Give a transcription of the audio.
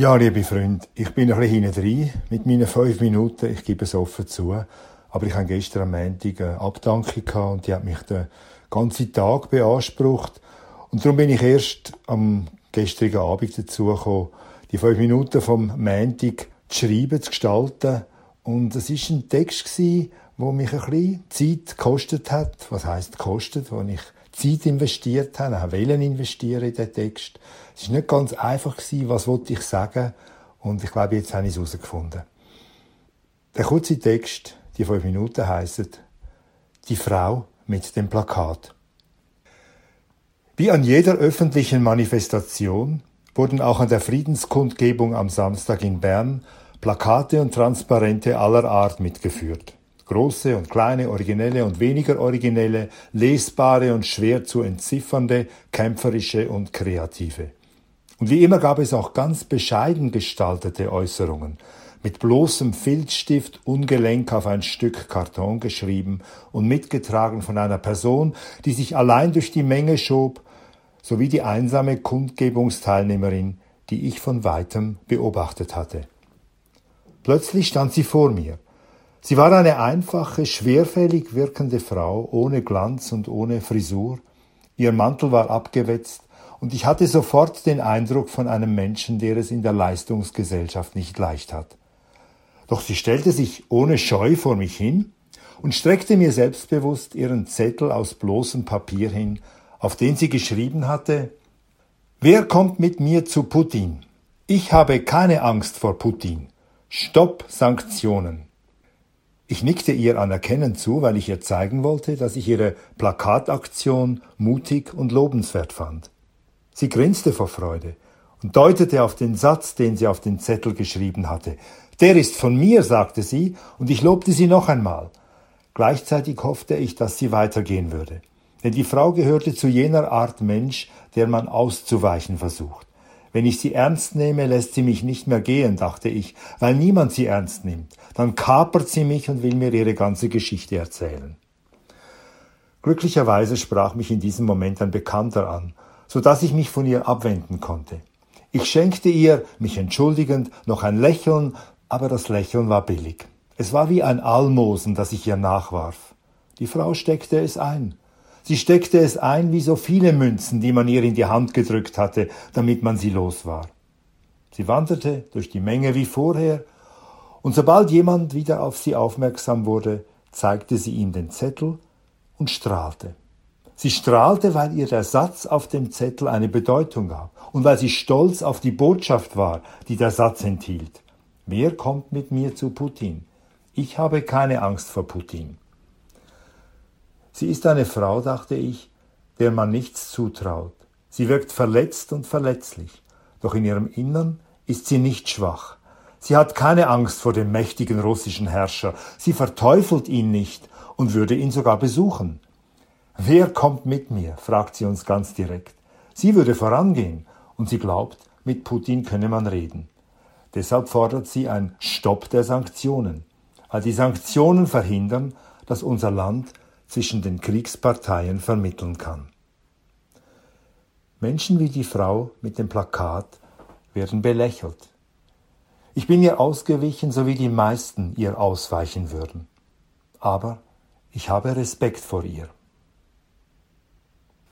Ja, liebe Freunde, ich bin ein bisschen hinten drin mit meinen fünf Minuten. Ich gebe es offen zu. Aber ich hatte gestern am Montag eine Abdankung und die hat mich den ganzen Tag beansprucht. Und darum bin ich erst am gestrigen Abend dazu gekommen, die fünf Minuten vom Montag zu schreiben, zu gestalten. Und es war ein Text wo mich ein bisschen Zeit gekostet hat. Was heisst gekostet? Wo ich Zeit investiert habe, auch wollen investieren in den Text. Es war nicht ganz einfach gewesen, was wollte ich sagen. Und ich glaube, jetzt habe ich es herausgefunden. Der kurze Text, die fünf Minuten, heisst Die Frau mit dem Plakat. Wie an jeder öffentlichen Manifestation wurden auch an der Friedenskundgebung am Samstag in Bern Plakate und Transparente aller Art mitgeführt. Große und kleine, originelle und weniger originelle, lesbare und schwer zu entziffernde, kämpferische und kreative. Und wie immer gab es auch ganz bescheiden gestaltete Äußerungen, mit bloßem Filzstift ungelenk auf ein Stück Karton geschrieben und mitgetragen von einer Person, die sich allein durch die Menge schob, sowie die einsame Kundgebungsteilnehmerin, die ich von weitem beobachtet hatte. Plötzlich stand sie vor mir, Sie war eine einfache, schwerfällig wirkende Frau, ohne Glanz und ohne Frisur. Ihr Mantel war abgewetzt, und ich hatte sofort den Eindruck von einem Menschen, der es in der Leistungsgesellschaft nicht leicht hat. Doch sie stellte sich ohne Scheu vor mich hin und streckte mir selbstbewusst ihren Zettel aus bloßem Papier hin, auf den sie geschrieben hatte Wer kommt mit mir zu Putin? Ich habe keine Angst vor Putin. Stopp Sanktionen. Ich nickte ihr anerkennend zu, weil ich ihr zeigen wollte, dass ich ihre Plakataktion mutig und lobenswert fand. Sie grinste vor Freude und deutete auf den Satz, den sie auf den Zettel geschrieben hatte. Der ist von mir, sagte sie, und ich lobte sie noch einmal. Gleichzeitig hoffte ich, dass sie weitergehen würde. Denn die Frau gehörte zu jener Art Mensch, der man auszuweichen versucht. Wenn ich sie ernst nehme, lässt sie mich nicht mehr gehen, dachte ich, weil niemand sie ernst nimmt. Dann kapert sie mich und will mir ihre ganze Geschichte erzählen. Glücklicherweise sprach mich in diesem Moment ein Bekannter an, so dass ich mich von ihr abwenden konnte. Ich schenkte ihr, mich entschuldigend, noch ein Lächeln, aber das Lächeln war billig. Es war wie ein Almosen, das ich ihr nachwarf. Die Frau steckte es ein. Sie steckte es ein wie so viele Münzen, die man ihr in die Hand gedrückt hatte, damit man sie los war. Sie wanderte durch die Menge wie vorher, und sobald jemand wieder auf sie aufmerksam wurde, zeigte sie ihm den Zettel und strahlte. Sie strahlte, weil ihr der Satz auf dem Zettel eine Bedeutung gab und weil sie stolz auf die Botschaft war, die der Satz enthielt. Wer kommt mit mir zu Putin? Ich habe keine Angst vor Putin. Sie ist eine Frau, dachte ich, der man nichts zutraut. Sie wirkt verletzt und verletzlich, doch in ihrem Innern ist sie nicht schwach. Sie hat keine Angst vor dem mächtigen russischen Herrscher, sie verteufelt ihn nicht und würde ihn sogar besuchen. Wer kommt mit mir? fragt sie uns ganz direkt. Sie würde vorangehen und sie glaubt, mit Putin könne man reden. Deshalb fordert sie ein Stopp der Sanktionen, weil die Sanktionen verhindern, dass unser Land zwischen den Kriegsparteien vermitteln kann. Menschen wie die Frau mit dem Plakat werden belächelt. Ich bin ihr ausgewichen, so wie die meisten ihr ausweichen würden. Aber ich habe Respekt vor ihr.